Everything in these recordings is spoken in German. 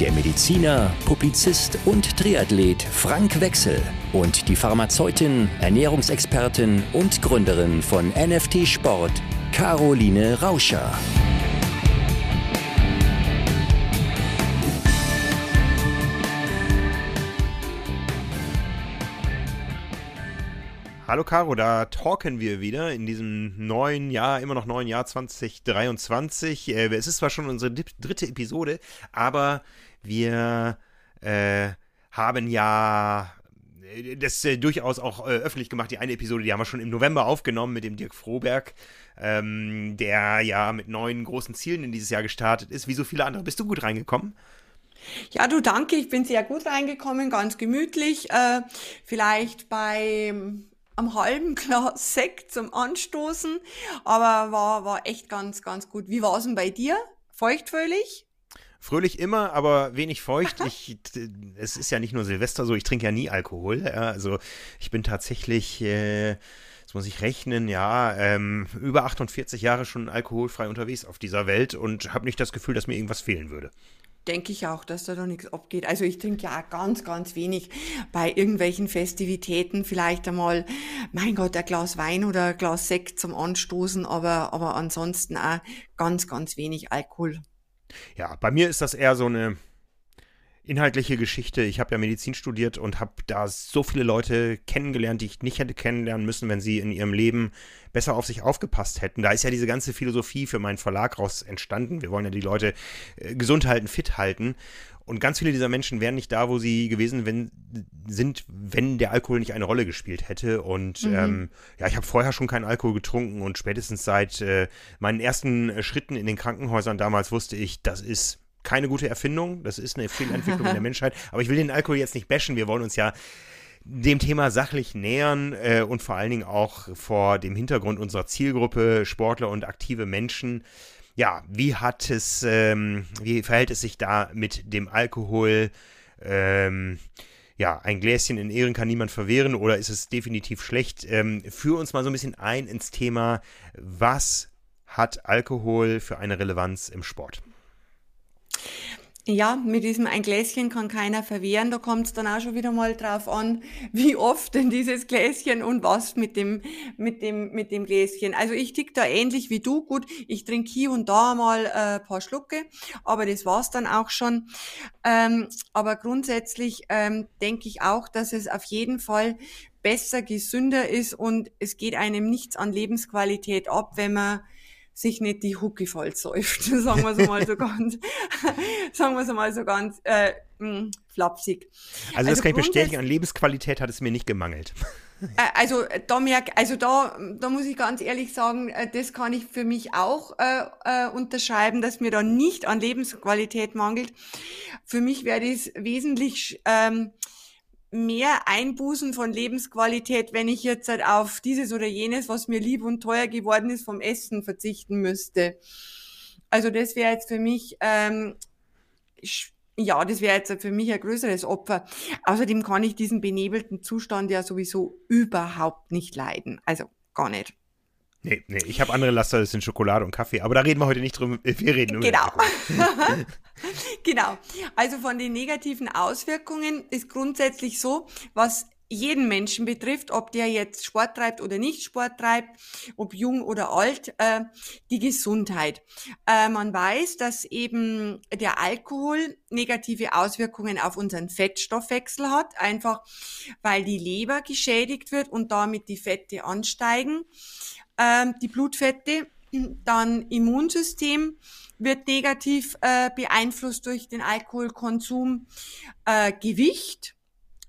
der Mediziner, Publizist und Triathlet Frank Wechsel und die Pharmazeutin, Ernährungsexpertin und Gründerin von NFT Sport, Caroline Rauscher. Hallo Caro, da talken wir wieder in diesem neuen Jahr, immer noch neuen Jahr 2023. Äh, es ist zwar schon unsere dritte Episode, aber wir äh, haben ja äh, das äh, durchaus auch äh, öffentlich gemacht. Die eine Episode, die haben wir schon im November aufgenommen mit dem Dirk Froberg, ähm, der ja mit neuen großen Zielen in dieses Jahr gestartet ist, wie so viele andere. Bist du gut reingekommen? Ja, du danke, ich bin sehr gut reingekommen, ganz gemütlich. Äh, vielleicht bei am halben Glas Sekt zum Anstoßen, aber war, war echt ganz, ganz gut. Wie war es denn bei dir? Feuchtfröhlich? Fröhlich immer, aber wenig feucht. Ich, es ist ja nicht nur Silvester so, ich trinke ja nie Alkohol. Also ich bin tatsächlich, äh, muss ich rechnen, ja, ähm, über 48 Jahre schon alkoholfrei unterwegs auf dieser Welt und habe nicht das Gefühl, dass mir irgendwas fehlen würde denke ich auch, dass da doch nichts abgeht. Also ich trinke ja ganz, ganz wenig bei irgendwelchen Festivitäten. Vielleicht einmal, mein Gott, ein Glas Wein oder ein Glas Sekt zum Anstoßen, aber, aber ansonsten auch ganz, ganz wenig Alkohol. Ja, bei mir ist das eher so eine inhaltliche Geschichte. Ich habe ja Medizin studiert und habe da so viele Leute kennengelernt, die ich nicht hätte kennenlernen müssen, wenn sie in ihrem Leben besser auf sich aufgepasst hätten. Da ist ja diese ganze Philosophie für meinen Verlag raus entstanden. Wir wollen ja die Leute äh, gesund halten, fit halten. Und ganz viele dieser Menschen wären nicht da, wo sie gewesen wenn, sind, wenn der Alkohol nicht eine Rolle gespielt hätte. Und mhm. ähm, ja, ich habe vorher schon keinen Alkohol getrunken und spätestens seit äh, meinen ersten äh, Schritten in den Krankenhäusern damals wusste ich, das ist keine gute Erfindung, das ist eine Fehlentwicklung in der Menschheit. Aber ich will den Alkohol jetzt nicht bashen. Wir wollen uns ja dem Thema sachlich nähern äh, und vor allen Dingen auch vor dem Hintergrund unserer Zielgruppe, Sportler und aktive Menschen. Ja, wie hat es, ähm, wie verhält es sich da mit dem Alkohol? Ähm, ja, ein Gläschen in Ehren kann niemand verwehren oder ist es definitiv schlecht? Ähm, führ uns mal so ein bisschen ein ins Thema, was hat Alkohol für eine Relevanz im Sport? Ja, mit diesem ein Gläschen kann keiner verwehren. Da kommt es dann auch schon wieder mal drauf an, wie oft denn dieses Gläschen und was mit dem, mit dem, mit dem Gläschen. Also ich tick da ähnlich wie du. Gut, ich trinke hier und da mal äh, paar Schlucke, aber das war's dann auch schon. Ähm, aber grundsätzlich ähm, denke ich auch, dass es auf jeden Fall besser, gesünder ist und es geht einem nichts an Lebensqualität ab, wenn man sich nicht die Hucke voll säuft, sagen wir es mal so ganz, sagen wir es mal so ganz äh, mh, hm, flapsig. Also, also das kann ich bestätigen, an Lebensqualität hat es mir nicht gemangelt. Äh, also da merk, also da, da muss ich ganz ehrlich sagen, äh, das kann ich für mich auch äh, äh, unterschreiben, dass mir da nicht an Lebensqualität mangelt. Für mich wäre das wesentlich ähm, mehr Einbußen von Lebensqualität, wenn ich jetzt halt auf dieses oder jenes, was mir lieb und teuer geworden ist, vom Essen verzichten müsste. Also das wäre jetzt für mich, ähm, ja, das wäre jetzt für mich ein größeres Opfer. Außerdem kann ich diesen benebelten Zustand ja sowieso überhaupt nicht leiden. Also gar nicht. Nee, nee, ich habe andere Laster, das sind Schokolade und Kaffee, aber da reden wir heute nicht drum. Wir reden nur Genau. genau. Also von den negativen Auswirkungen ist grundsätzlich so, was jeden Menschen betrifft, ob der jetzt Sport treibt oder nicht Sport treibt, ob jung oder alt, äh, die Gesundheit. Äh, man weiß, dass eben der Alkohol negative Auswirkungen auf unseren Fettstoffwechsel hat, einfach weil die Leber geschädigt wird und damit die Fette ansteigen ähm, die Blutfette, dann Immunsystem wird negativ äh, beeinflusst durch den Alkoholkonsum, äh, Gewicht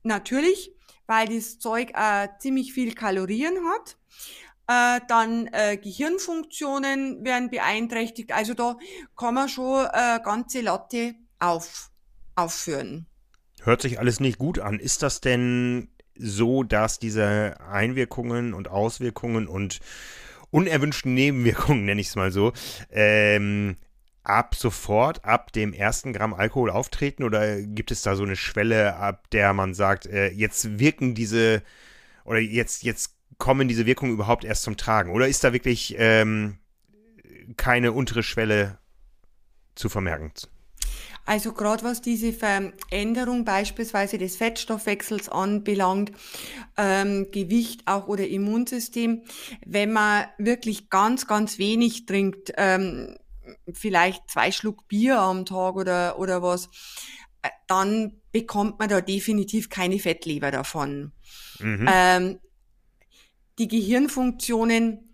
natürlich, weil das Zeug äh, ziemlich viel Kalorien hat. Äh, dann äh, Gehirnfunktionen werden beeinträchtigt. Also da kann man schon äh, ganze Latte auf, aufführen. Hört sich alles nicht gut an. Ist das denn so, dass diese Einwirkungen und Auswirkungen und unerwünschten Nebenwirkungen, nenne ich es mal so, ähm, ab sofort, ab dem ersten Gramm Alkohol auftreten oder gibt es da so eine Schwelle, ab der man sagt, äh, jetzt wirken diese oder jetzt, jetzt kommen diese Wirkungen überhaupt erst zum Tragen? Oder ist da wirklich ähm, keine untere Schwelle zu vermerken? Also gerade was diese Veränderung beispielsweise des Fettstoffwechsels anbelangt, ähm, Gewicht auch oder Immunsystem, wenn man wirklich ganz, ganz wenig trinkt, ähm, vielleicht zwei Schluck Bier am Tag oder, oder was, äh, dann bekommt man da definitiv keine Fettleber davon. Mhm. Ähm, die Gehirnfunktionen,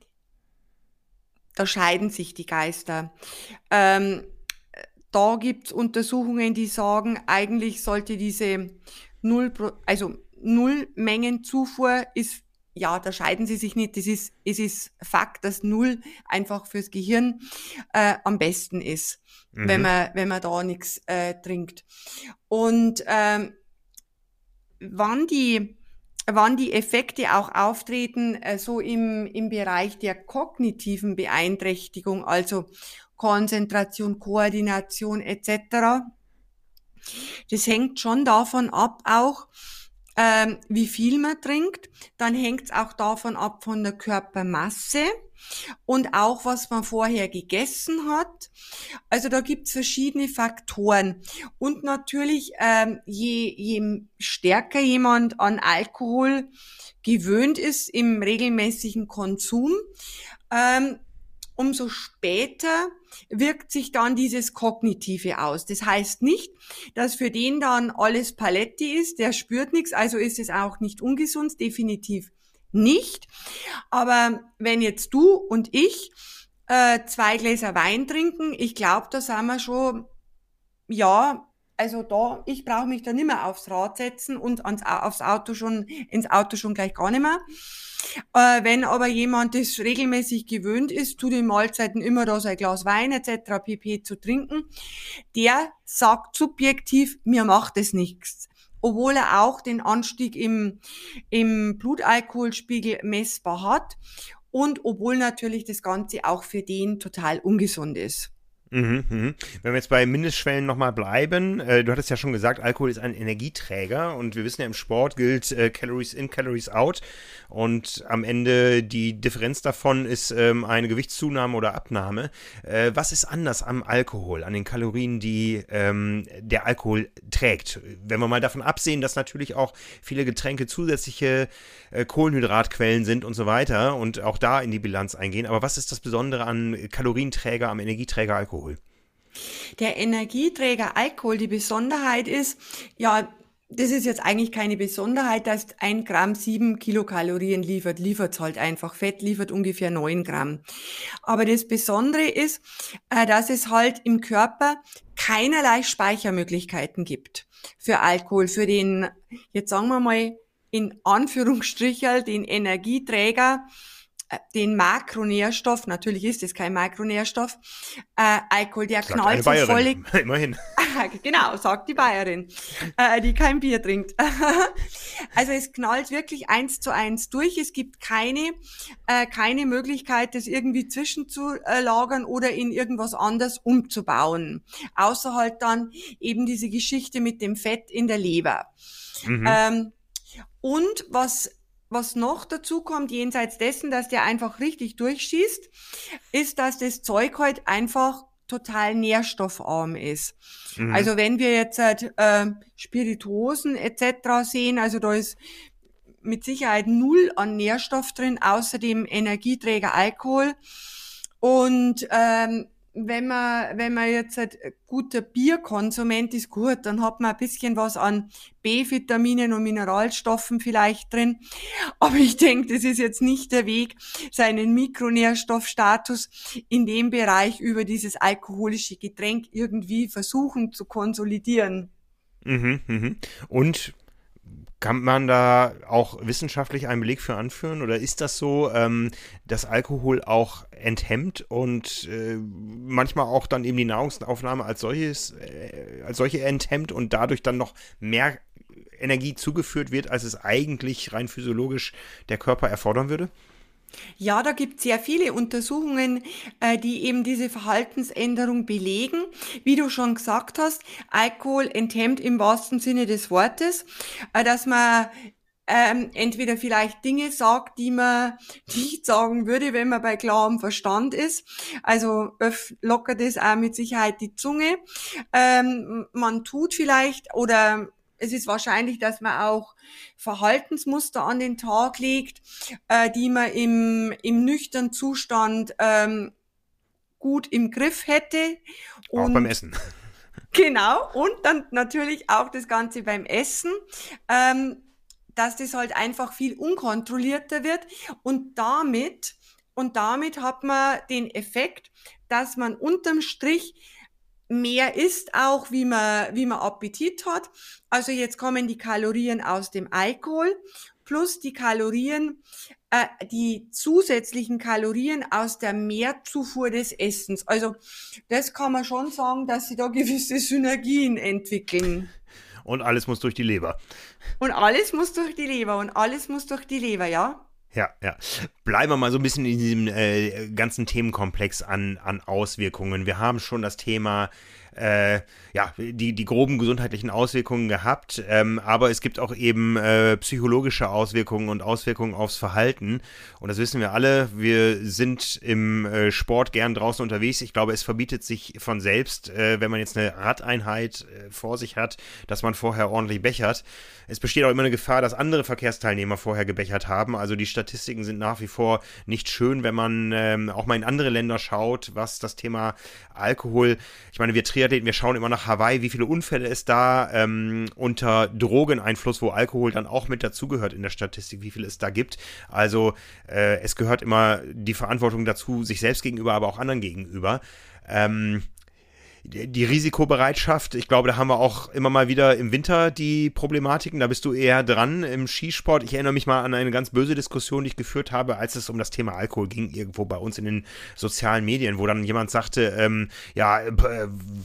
da scheiden sich die Geister. Ähm, da gibt's Untersuchungen, die sagen, eigentlich sollte diese Null, also Nullmengenzufuhr ist, ja, da scheiden sie sich nicht. Das ist, es ist Fakt, dass Null einfach fürs Gehirn äh, am besten ist, mhm. wenn man, wenn man da nichts äh, trinkt. Und ähm, wann die wann die Effekte auch auftreten, äh, so im, im Bereich der kognitiven Beeinträchtigung, also Konzentration, Koordination etc. Das hängt schon davon ab auch, ähm, wie viel man trinkt. Dann hängt es auch davon ab von der Körpermasse und auch was man vorher gegessen hat. Also da gibt's verschiedene Faktoren. Und natürlich, ähm, je, je stärker jemand an Alkohol gewöhnt ist im regelmäßigen Konsum, ähm, umso später wirkt sich dann dieses Kognitive aus. Das heißt nicht, dass für den dann alles Paletti ist, der spürt nichts, also ist es auch nicht ungesund, definitiv nicht. Aber wenn jetzt du und ich äh, zwei Gläser Wein trinken, ich glaube, da sind wir schon, ja, also da, ich brauche mich da nicht mehr aufs Rad setzen und ans, aufs Auto schon, ins Auto schon gleich gar nicht mehr. Äh, wenn aber jemand das regelmäßig gewöhnt ist, zu den Mahlzeiten immer da sein Glas Wein etc. pp. zu trinken, der sagt subjektiv, mir macht es nichts. Obwohl er auch den Anstieg im, im Blutalkoholspiegel messbar hat und obwohl natürlich das Ganze auch für den total ungesund ist. Mhm, mhm. Wenn wir jetzt bei Mindestschwellen nochmal bleiben, äh, du hattest ja schon gesagt, Alkohol ist ein Energieträger und wir wissen ja im Sport gilt äh, Calories in, Calories out und am Ende die Differenz davon ist ähm, eine Gewichtszunahme oder Abnahme. Äh, was ist anders am Alkohol, an den Kalorien, die ähm, der Alkohol trägt? Wenn wir mal davon absehen, dass natürlich auch viele Getränke zusätzliche äh, Kohlenhydratquellen sind und so weiter und auch da in die Bilanz eingehen, aber was ist das Besondere an Kalorienträger, am Energieträger Alkohol? Alkohol? Der Energieträger Alkohol, die Besonderheit ist, ja, das ist jetzt eigentlich keine Besonderheit, dass ein Gramm sieben Kilokalorien liefert, liefert halt einfach. Fett liefert ungefähr neun Gramm. Aber das Besondere ist, äh, dass es halt im Körper keinerlei Speichermöglichkeiten gibt für Alkohol, für den, jetzt sagen wir mal, in Anführungsstrichen, den Energieträger, den Makronährstoff, natürlich ist es kein Makronährstoff, äh, Alkohol, der sagt knallt so voll. Immerhin. genau, sagt die Bayerin, äh, die kein Bier trinkt. also es knallt wirklich eins zu eins durch. Es gibt keine, äh, keine Möglichkeit, das irgendwie zwischenzulagern oder in irgendwas anders umzubauen. Außer halt dann eben diese Geschichte mit dem Fett in der Leber. Mhm. Ähm, und was was noch dazu kommt, jenseits dessen, dass der einfach richtig durchschießt, ist, dass das Zeug halt einfach total nährstoffarm ist. Mhm. Also wenn wir jetzt halt, äh, Spirituosen etc. sehen, also da ist mit Sicherheit null an Nährstoff drin, außerdem Energieträger Alkohol. Und ähm, wenn man, wenn man jetzt ein guter Bierkonsument ist, gut, dann hat man ein bisschen was an B-Vitaminen und Mineralstoffen vielleicht drin. Aber ich denke, das ist jetzt nicht der Weg, seinen Mikronährstoffstatus in dem Bereich über dieses alkoholische Getränk irgendwie versuchen zu konsolidieren. Mhm, mhm. Und kann man da auch wissenschaftlich einen Beleg für anführen? Oder ist das so, ähm, dass Alkohol auch enthemmt und äh, manchmal auch dann eben die Nahrungsaufnahme als solches, äh, als solche enthemmt und dadurch dann noch mehr Energie zugeführt wird, als es eigentlich rein physiologisch der Körper erfordern würde? Ja, da gibt es sehr viele Untersuchungen, äh, die eben diese Verhaltensänderung belegen. Wie du schon gesagt hast, Alkohol enthemmt im wahrsten Sinne des Wortes, äh, dass man ähm, entweder vielleicht Dinge sagt, die man nicht sagen würde, wenn man bei klarem Verstand ist. Also lockert es auch mit Sicherheit die Zunge. Ähm, man tut vielleicht oder es ist wahrscheinlich, dass man auch Verhaltensmuster an den Tag legt, äh, die man im, im nüchternen Zustand ähm, gut im Griff hätte. Und auch beim Essen. Genau, und dann natürlich auch das Ganze beim Essen. Ähm, dass das halt einfach viel unkontrollierter wird und damit und damit hat man den Effekt, dass man unterm Strich mehr isst auch, wie man, wie man Appetit hat. Also jetzt kommen die Kalorien aus dem Alkohol plus die Kalorien, äh, die zusätzlichen Kalorien aus der Mehrzufuhr des Essens. Also das kann man schon sagen, dass sie da gewisse Synergien entwickeln. Und alles muss durch die Leber. Und alles muss durch die Leber und alles muss durch die Leber, ja. Ja, ja. Bleiben wir mal so ein bisschen in diesem äh, ganzen Themenkomplex an, an Auswirkungen. Wir haben schon das Thema äh, ja, die, die groben gesundheitlichen Auswirkungen gehabt, ähm, aber es gibt auch eben äh, psychologische Auswirkungen und Auswirkungen aufs Verhalten. Und das wissen wir alle. Wir sind im äh, Sport gern draußen unterwegs. Ich glaube, es verbietet sich von selbst, äh, wenn man jetzt eine Radeinheit äh, vor sich hat, dass man vorher ordentlich bechert. Es besteht auch immer eine Gefahr, dass andere Verkehrsteilnehmer vorher gebechert haben. Also die Statistiken sind nach wie vor nicht schön, wenn man ähm, auch mal in andere Länder schaut, was das Thema Alkohol. Ich meine, wir Triathleten, wir schauen immer nach Hawaii, wie viele Unfälle es da ähm, unter Drogeneinfluss, wo Alkohol dann auch mit dazugehört in der Statistik, wie viel es da gibt. Also äh, es gehört immer die Verantwortung dazu, sich selbst gegenüber, aber auch anderen gegenüber. Ähm, die Risikobereitschaft, ich glaube, da haben wir auch immer mal wieder im Winter die Problematiken. Da bist du eher dran im Skisport. Ich erinnere mich mal an eine ganz böse Diskussion, die ich geführt habe, als es um das Thema Alkohol ging, irgendwo bei uns in den sozialen Medien, wo dann jemand sagte, ähm, ja, äh,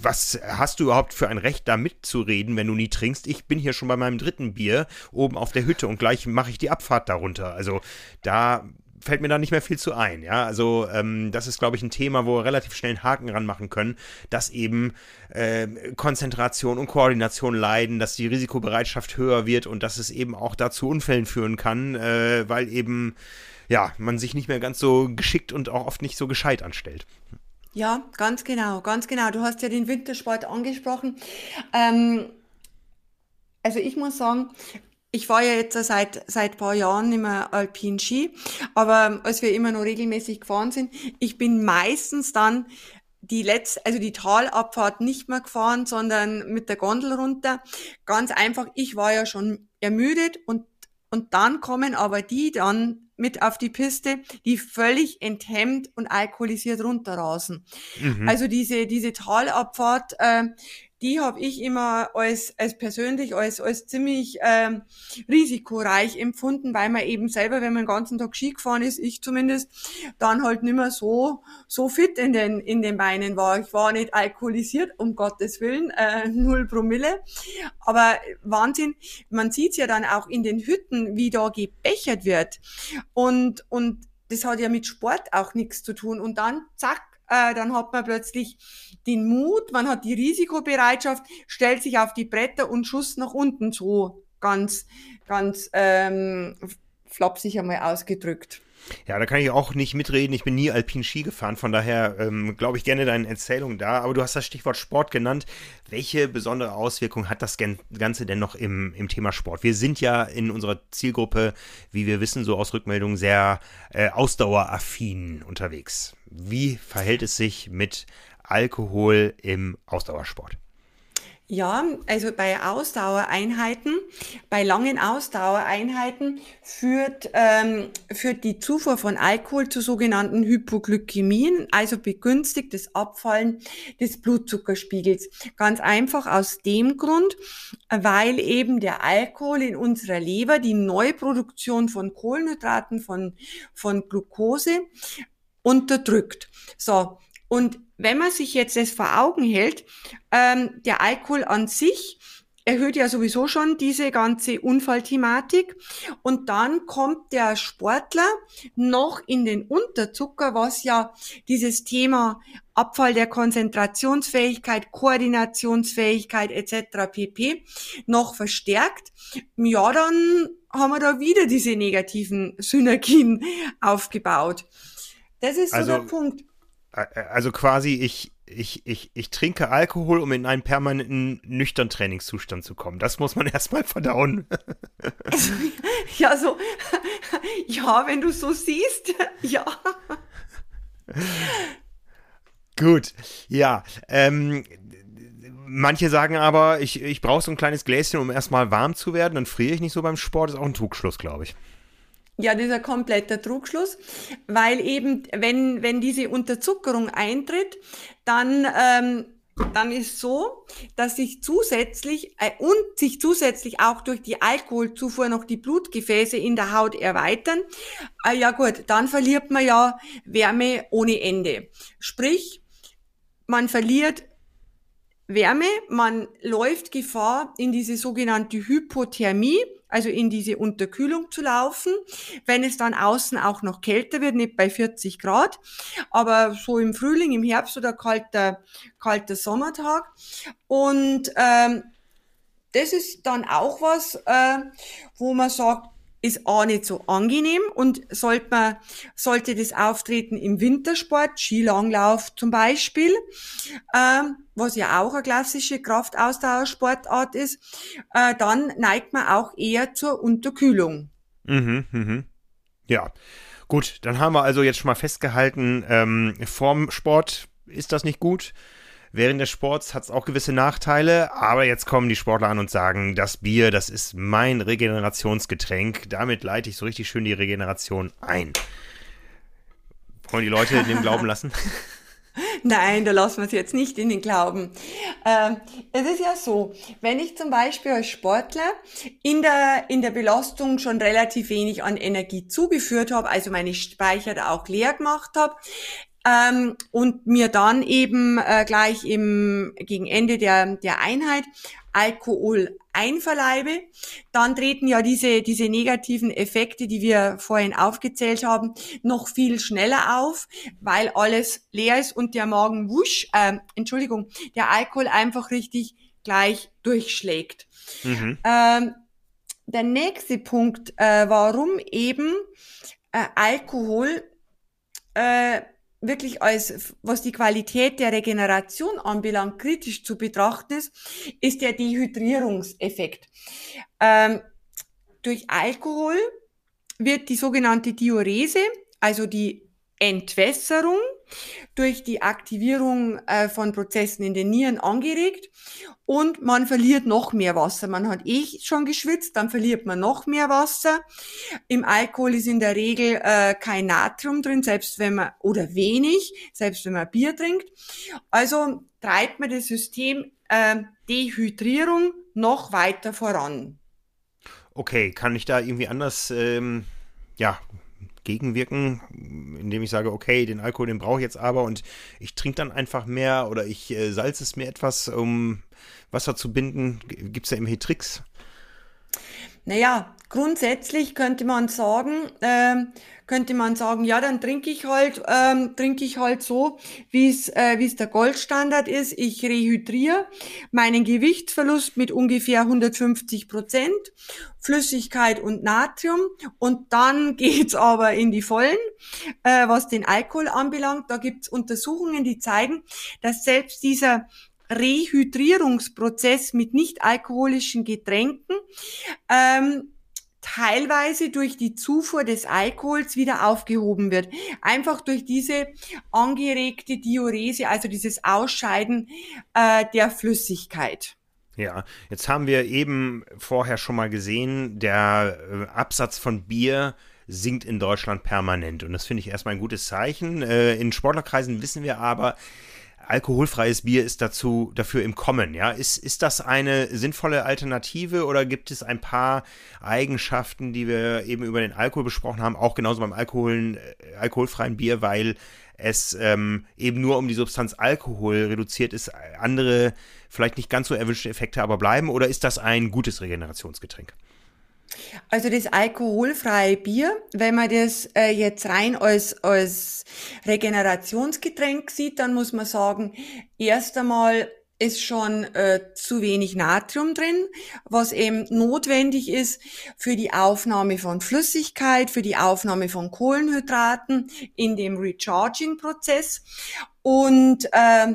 was hast du überhaupt für ein Recht, da mitzureden, wenn du nie trinkst? Ich bin hier schon bei meinem dritten Bier oben auf der Hütte und gleich mache ich die Abfahrt darunter. Also da fällt mir da nicht mehr viel zu ein. Ja, also ähm, das ist, glaube ich, ein Thema, wo wir relativ schnell einen Haken ranmachen können, dass eben äh, Konzentration und Koordination leiden, dass die Risikobereitschaft höher wird und dass es eben auch dazu Unfällen führen kann, äh, weil eben ja man sich nicht mehr ganz so geschickt und auch oft nicht so gescheit anstellt. Ja, ganz genau, ganz genau. Du hast ja den Wintersport angesprochen. Ähm, also ich muss sagen, ich war ja jetzt seit seit paar Jahren mehr Alpin Ski, aber als wir immer noch regelmäßig gefahren sind, ich bin meistens dann die letzte, also die Talabfahrt nicht mehr gefahren, sondern mit der Gondel runter. Ganz einfach, ich war ja schon ermüdet und und dann kommen aber die dann mit auf die Piste, die völlig enthemmt und alkoholisiert runterrasen. Mhm. Also diese, diese Talabfahrt, äh, die habe ich immer als, als persönlich, als, als ziemlich ähm, risikoreich empfunden, weil man eben selber, wenn man den ganzen Tag Ski gefahren ist, ich zumindest, dann halt nicht mehr so, so fit in den, in den Beinen war. Ich war nicht alkoholisiert, um Gottes Willen, äh, null Promille. Aber Wahnsinn, man sieht's ja dann auch in den Hütten, wie da gebechert wird. Und, und das hat ja mit Sport auch nichts zu tun. Und dann, zack, äh, dann hat man plötzlich den Mut, man hat die Risikobereitschaft, stellt sich auf die Bretter und Schuss nach unten, so ganz, ganz ähm, flapsig einmal ausgedrückt. Ja, da kann ich auch nicht mitreden. Ich bin nie Alpin Ski gefahren, von daher ähm, glaube ich gerne deine Erzählung da. Aber du hast das Stichwort Sport genannt. Welche besondere Auswirkung hat das Ganze denn noch im, im Thema Sport? Wir sind ja in unserer Zielgruppe, wie wir wissen, so aus Rückmeldungen sehr äh, ausdaueraffin unterwegs. Wie verhält es sich mit Alkohol im Ausdauersport? Ja, also bei Ausdauereinheiten, bei langen Ausdauereinheiten führt, ähm, führt die Zufuhr von Alkohol zu sogenannten Hypoglykämien, also begünstigt das Abfallen des Blutzuckerspiegels. Ganz einfach aus dem Grund, weil eben der Alkohol in unserer Leber die Neuproduktion von Kohlenhydraten, von, von Glucose unterdrückt. So. Und wenn man sich jetzt das vor Augen hält, ähm, der Alkohol an sich erhöht ja sowieso schon diese ganze Unfallthematik. Und dann kommt der Sportler noch in den Unterzucker, was ja dieses Thema Abfall der Konzentrationsfähigkeit, Koordinationsfähigkeit etc. pp. noch verstärkt. Ja, dann haben wir da wieder diese negativen Synergien aufgebaut. Das ist also, so der Punkt. Also quasi, ich, ich, ich, ich trinke Alkohol, um in einen permanenten nüchtern Trainingszustand zu kommen. Das muss man erstmal verdauen. ja, so, ja, wenn du so siehst, ja. Gut, ja. Ähm, manche sagen aber, ich, ich brauche so ein kleines Gläschen, um erstmal warm zu werden, dann friere ich nicht so beim Sport. Das ist auch ein Trugschluss, glaube ich. Ja, das ist ein kompletter Trugschluss, weil eben, wenn, wenn diese Unterzuckerung eintritt, dann, ähm, dann ist so, dass sich zusätzlich äh, und sich zusätzlich auch durch die Alkoholzufuhr noch die Blutgefäße in der Haut erweitern. Äh, ja gut, dann verliert man ja Wärme ohne Ende. Sprich, man verliert Wärme, man läuft Gefahr, in diese sogenannte Hypothermie, also in diese Unterkühlung zu laufen, wenn es dann außen auch noch kälter wird, nicht bei 40 Grad, aber so im Frühling, im Herbst oder kalter, kalter Sommertag. Und ähm, das ist dann auch was, äh, wo man sagt, ist auch nicht so angenehm und sollte man, sollte das auftreten im Wintersport, Skilanglauf zum Beispiel, ähm, was ja auch eine klassische Kraftausdauersportart ist, äh, dann neigt man auch eher zur Unterkühlung. Mhm, mhm. Ja, gut, dann haben wir also jetzt schon mal festgehalten, ähm, vorm Sport ist das nicht gut. Während des Sports hat es auch gewisse Nachteile, aber jetzt kommen die Sportler an und sagen, das Bier, das ist mein Regenerationsgetränk. Damit leite ich so richtig schön die Regeneration ein. Wollen die Leute in dem Glauben lassen? Nein, da lassen wir es jetzt nicht in den Glauben. Ähm, es ist ja so, wenn ich zum Beispiel als Sportler in der, in der Belastung schon relativ wenig an Energie zugeführt habe, also meine Speicher da auch leer gemacht habe, ähm, und mir dann eben äh, gleich im, gegen Ende der, der Einheit Alkohol einverleibe, dann treten ja diese, diese negativen Effekte, die wir vorhin aufgezählt haben, noch viel schneller auf, weil alles leer ist und der Magen wusch, äh, Entschuldigung, der Alkohol einfach richtig gleich durchschlägt. Mhm. Ähm, der nächste Punkt, äh, warum eben äh, Alkohol äh, wirklich als, was die Qualität der Regeneration anbelangt, kritisch zu betrachten ist, ist der Dehydrierungseffekt. Ähm, durch Alkohol wird die sogenannte Diurese, also die Entwässerung durch die Aktivierung äh, von Prozessen in den Nieren angeregt und man verliert noch mehr Wasser. Man hat eh schon geschwitzt, dann verliert man noch mehr Wasser. Im Alkohol ist in der Regel äh, kein Natrium drin, selbst wenn man, oder wenig, selbst wenn man Bier trinkt. Also treibt man das System äh, Dehydrierung noch weiter voran. Okay, kann ich da irgendwie anders, ähm, ja, gegenwirken, indem ich sage, okay, den Alkohol, den brauche ich jetzt aber und ich trinke dann einfach mehr oder ich äh, salze es mir etwas, um Wasser zu binden. Gibt es da irgendwie Tricks? Naja, grundsätzlich könnte man sagen, ähm, könnte man sagen, ja, dann trinke ich halt, ähm, trinke ich halt so, wie es äh, wie es der Goldstandard ist. Ich rehydriere meinen Gewichtsverlust mit ungefähr 150 Prozent, Flüssigkeit und Natrium und dann geht's aber in die Vollen, äh, was den Alkohol anbelangt. Da gibt's Untersuchungen, die zeigen, dass selbst dieser Rehydrierungsprozess mit nicht alkoholischen Getränken ähm, teilweise durch die Zufuhr des Alkohols wieder aufgehoben wird. Einfach durch diese angeregte Diurese, also dieses Ausscheiden äh, der Flüssigkeit. Ja, jetzt haben wir eben vorher schon mal gesehen, der äh, Absatz von Bier sinkt in Deutschland permanent. Und das finde ich erstmal ein gutes Zeichen. Äh, in Sportlerkreisen wissen wir aber, alkoholfreies Bier ist dazu, dafür im Kommen, ja. Ist, ist das eine sinnvolle Alternative oder gibt es ein paar Eigenschaften, die wir eben über den Alkohol besprochen haben, auch genauso beim Alkoholen, äh, alkoholfreien Bier, weil es ähm, eben nur um die Substanz Alkohol reduziert ist, andere vielleicht nicht ganz so erwünschte Effekte aber bleiben? Oder ist das ein gutes Regenerationsgetränk? Also das alkoholfreie Bier, wenn man das äh, jetzt rein als, als Regenerationsgetränk sieht, dann muss man sagen, erst einmal ist schon äh, zu wenig Natrium drin, was eben notwendig ist für die Aufnahme von Flüssigkeit, für die Aufnahme von Kohlenhydraten in dem Recharging-Prozess. Und äh,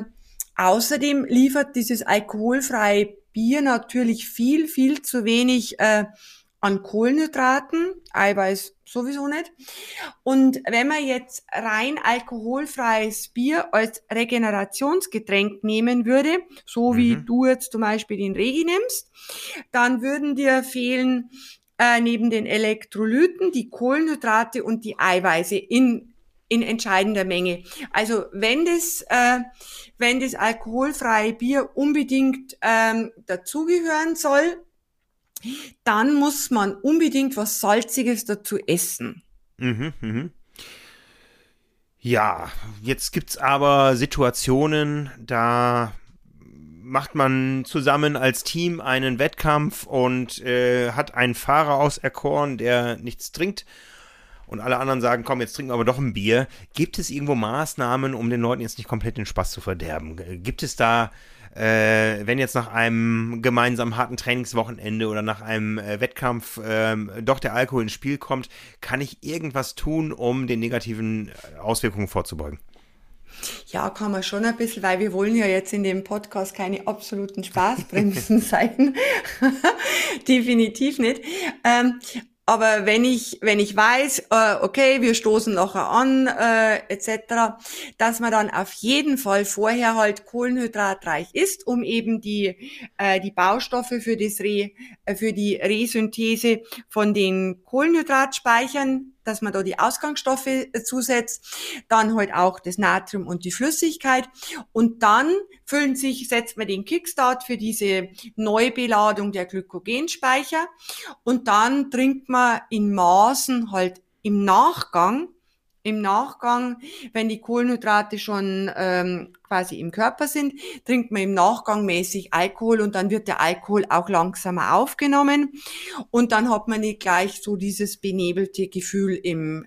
außerdem liefert dieses alkoholfreie Bier natürlich viel, viel zu wenig äh, an Kohlenhydraten, Eiweiß sowieso nicht. Und wenn man jetzt rein alkoholfreies Bier als Regenerationsgetränk nehmen würde, so mhm. wie du jetzt zum Beispiel den Regi nimmst, dann würden dir fehlen äh, neben den Elektrolyten die Kohlenhydrate und die Eiweiße in in entscheidender Menge. Also wenn das, äh, wenn das alkoholfreie Bier unbedingt ähm, dazugehören soll, dann muss man unbedingt was Salziges dazu essen. Mhm, mhm. Ja, jetzt gibt es aber Situationen, da macht man zusammen als Team einen Wettkampf und äh, hat einen Fahrer auserkoren, der nichts trinkt. Und alle anderen sagen, komm, jetzt trinken wir aber doch ein Bier. Gibt es irgendwo Maßnahmen, um den Leuten jetzt nicht komplett den Spaß zu verderben? Gibt es da äh, wenn jetzt nach einem gemeinsamen harten Trainingswochenende oder nach einem äh, Wettkampf äh, doch der Alkohol ins Spiel kommt, kann ich irgendwas tun, um den negativen äh, Auswirkungen vorzubeugen? Ja, kann man schon ein bisschen, weil wir wollen ja jetzt in dem Podcast keine absoluten Spaßbremsen sein. Definitiv nicht. Ähm, aber wenn ich, wenn ich weiß, äh, okay, wir stoßen nachher an, äh, etc., dass man dann auf jeden Fall vorher halt kohlenhydratreich ist, um eben die, äh, die Baustoffe für das Re, äh, für die Resynthese von den Kohlenhydratspeichern dass man da die Ausgangsstoffe äh, zusetzt, dann halt auch das Natrium und die Flüssigkeit. Und dann füllen sich, setzt man den Kickstart für diese Neubeladung der Glykogenspeicher. Und dann trinkt man in Maßen halt im Nachgang im Nachgang, wenn die Kohlenhydrate schon ähm, quasi im Körper sind, trinkt man im Nachgang mäßig Alkohol und dann wird der Alkohol auch langsamer aufgenommen und dann hat man nicht gleich so dieses benebelte Gefühl im,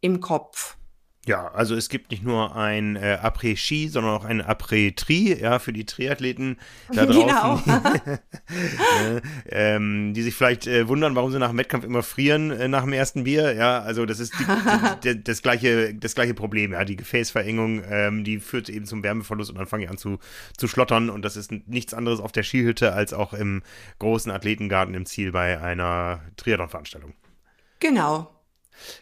im Kopf. Ja, also es gibt nicht nur ein äh, Après-Ski, sondern auch ein Après-Tri, ja, für die Triathleten da draußen, genau. äh, ähm, die sich vielleicht äh, wundern, warum sie nach dem Wettkampf immer frieren äh, nach dem ersten Bier. Ja, also das ist die, die, die, das gleiche, das gleiche Problem. Ja, die Gefäßverengung, ähm, die führt eben zum Wärmeverlust und dann fange ich an zu, zu schlottern und das ist nichts anderes auf der Skihütte als auch im großen Athletengarten im Ziel bei einer Triathlon-Veranstaltung. Genau,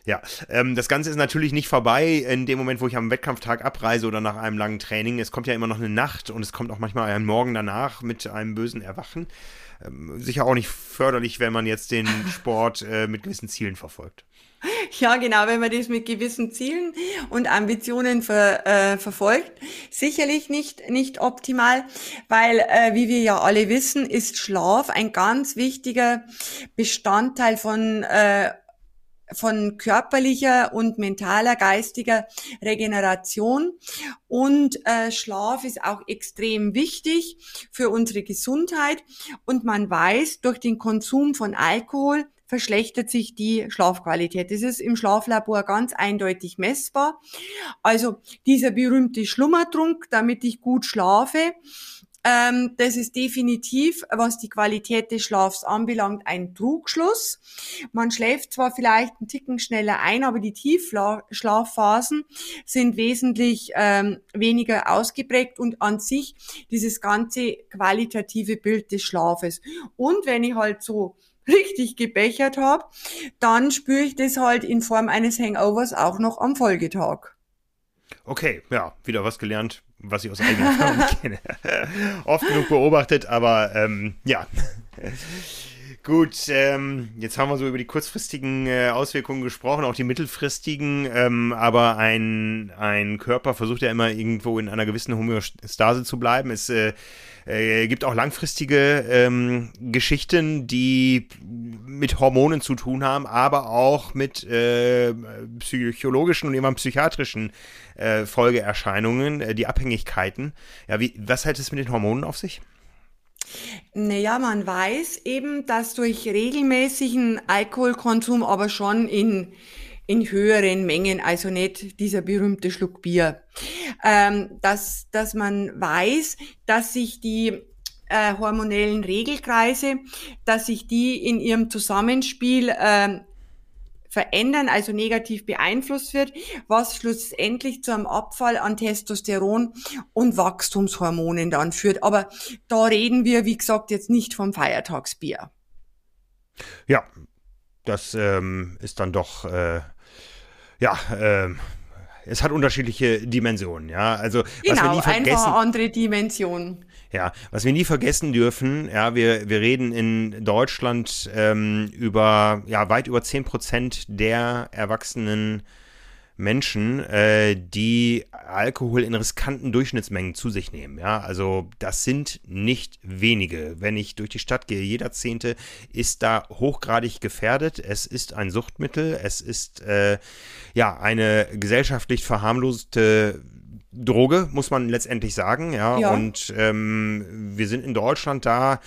ja, ähm, das Ganze ist natürlich nicht vorbei in dem Moment, wo ich am Wettkampftag abreise oder nach einem langen Training. Es kommt ja immer noch eine Nacht und es kommt auch manchmal ein Morgen danach mit einem bösen Erwachen. Ähm, sicher auch nicht förderlich, wenn man jetzt den Sport äh, mit gewissen Zielen verfolgt. Ja, genau, wenn man das mit gewissen Zielen und Ambitionen ver, äh, verfolgt, sicherlich nicht, nicht optimal, weil, äh, wie wir ja alle wissen, ist Schlaf ein ganz wichtiger Bestandteil von äh, von körperlicher und mentaler, geistiger Regeneration. Und äh, Schlaf ist auch extrem wichtig für unsere Gesundheit. Und man weiß, durch den Konsum von Alkohol verschlechtert sich die Schlafqualität. Das ist im Schlaflabor ganz eindeutig messbar. Also dieser berühmte Schlummertrunk, damit ich gut schlafe, ähm, das ist definitiv, was die Qualität des Schlafs anbelangt, ein Trugschluss. Man schläft zwar vielleicht einen Ticken schneller ein, aber die Tiefschlafphasen sind wesentlich ähm, weniger ausgeprägt und an sich dieses ganze qualitative Bild des Schlafes. Und wenn ich halt so richtig gebechert habe, dann spüre ich das halt in Form eines Hangovers auch noch am Folgetag. Okay, ja, wieder was gelernt was ich aus eigener Erfahrung kenne. Oft genug beobachtet, aber ähm, ja. Gut, ähm, jetzt haben wir so über die kurzfristigen äh, Auswirkungen gesprochen, auch die mittelfristigen, ähm, aber ein, ein Körper versucht ja immer irgendwo in einer gewissen Homöostase zu bleiben. Es äh, äh, gibt auch langfristige ähm, Geschichten, die mit Hormonen zu tun haben, aber auch mit äh, psychologischen und immer psychiatrischen äh, Folgeerscheinungen, äh, die Abhängigkeiten. Ja, wie, was hat es mit den Hormonen auf sich? Naja, man weiß eben, dass durch regelmäßigen Alkoholkonsum aber schon in in höheren Mengen, also nicht dieser berühmte Schluck Bier. Ähm, dass, dass man weiß, dass sich die äh, hormonellen Regelkreise, dass sich die in ihrem Zusammenspiel äh, verändern, also negativ beeinflusst wird, was schlussendlich zu einem Abfall an Testosteron und Wachstumshormonen dann führt. Aber da reden wir, wie gesagt, jetzt nicht vom Feiertagsbier. Ja, das ähm, ist dann doch äh, ja, äh, es hat unterschiedliche Dimensionen, ja. Also genau, was wir nie vergessen, einfach andere Dimensionen. Ja, was wir nie vergessen dürfen, ja, wir, wir reden in Deutschland ähm, über ja weit über 10 Prozent der Erwachsenen Menschen, äh, die Alkohol in riskanten Durchschnittsmengen zu sich nehmen. Ja, also das sind nicht wenige. Wenn ich durch die Stadt gehe, jeder Zehnte ist da hochgradig gefährdet. Es ist ein Suchtmittel. Es ist äh, ja eine gesellschaftlich verharmloste Droge, muss man letztendlich sagen. Ja, ja. und ähm, wir sind in Deutschland da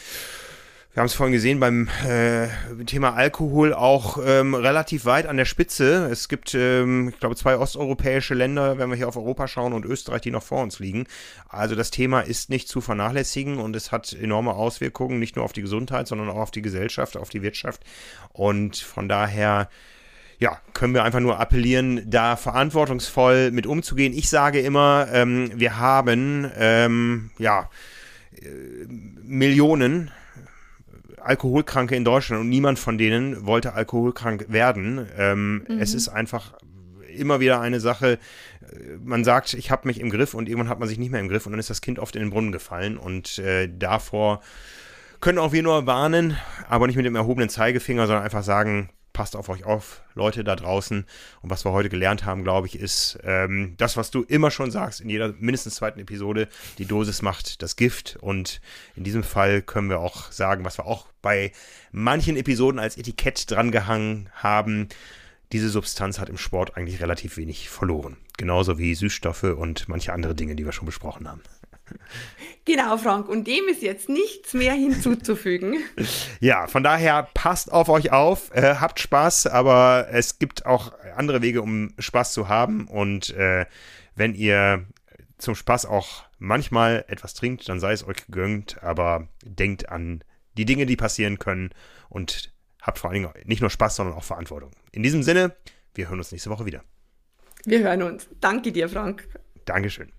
wir haben es vorhin gesehen beim äh, Thema Alkohol auch ähm, relativ weit an der Spitze. Es gibt, ähm, ich glaube, zwei osteuropäische Länder, wenn wir hier auf Europa schauen, und Österreich, die noch vor uns liegen. Also das Thema ist nicht zu vernachlässigen und es hat enorme Auswirkungen, nicht nur auf die Gesundheit, sondern auch auf die Gesellschaft, auf die Wirtschaft. Und von daher ja, können wir einfach nur appellieren, da verantwortungsvoll mit umzugehen. Ich sage immer, ähm, wir haben ähm, ja äh, Millionen Alkoholkranke in Deutschland und niemand von denen wollte alkoholkrank werden. Ähm, mhm. Es ist einfach immer wieder eine Sache, man sagt, ich habe mich im Griff und irgendwann hat man sich nicht mehr im Griff und dann ist das Kind oft in den Brunnen gefallen und äh, davor können auch wir nur warnen, aber nicht mit dem erhobenen Zeigefinger, sondern einfach sagen, passt auf euch auf, Leute da draußen. Und was wir heute gelernt haben, glaube ich, ist ähm, das, was du immer schon sagst in jeder mindestens zweiten Episode, die Dosis macht das Gift. Und in diesem Fall können wir auch sagen, was wir auch bei manchen Episoden als Etikett drangehangen haben. Diese Substanz hat im Sport eigentlich relativ wenig verloren. Genauso wie Süßstoffe und manche andere Dinge, die wir schon besprochen haben. Genau, Frank. Und dem ist jetzt nichts mehr hinzuzufügen. ja, von daher passt auf euch auf, äh, habt Spaß, aber es gibt auch andere Wege, um Spaß zu haben. Und äh, wenn ihr zum Spaß auch manchmal etwas trinkt, dann sei es euch gegönnt, aber denkt an die Dinge, die passieren können und habt vor allen Dingen nicht nur Spaß, sondern auch Verantwortung. In diesem Sinne, wir hören uns nächste Woche wieder. Wir hören uns. Danke dir, Frank. Dankeschön.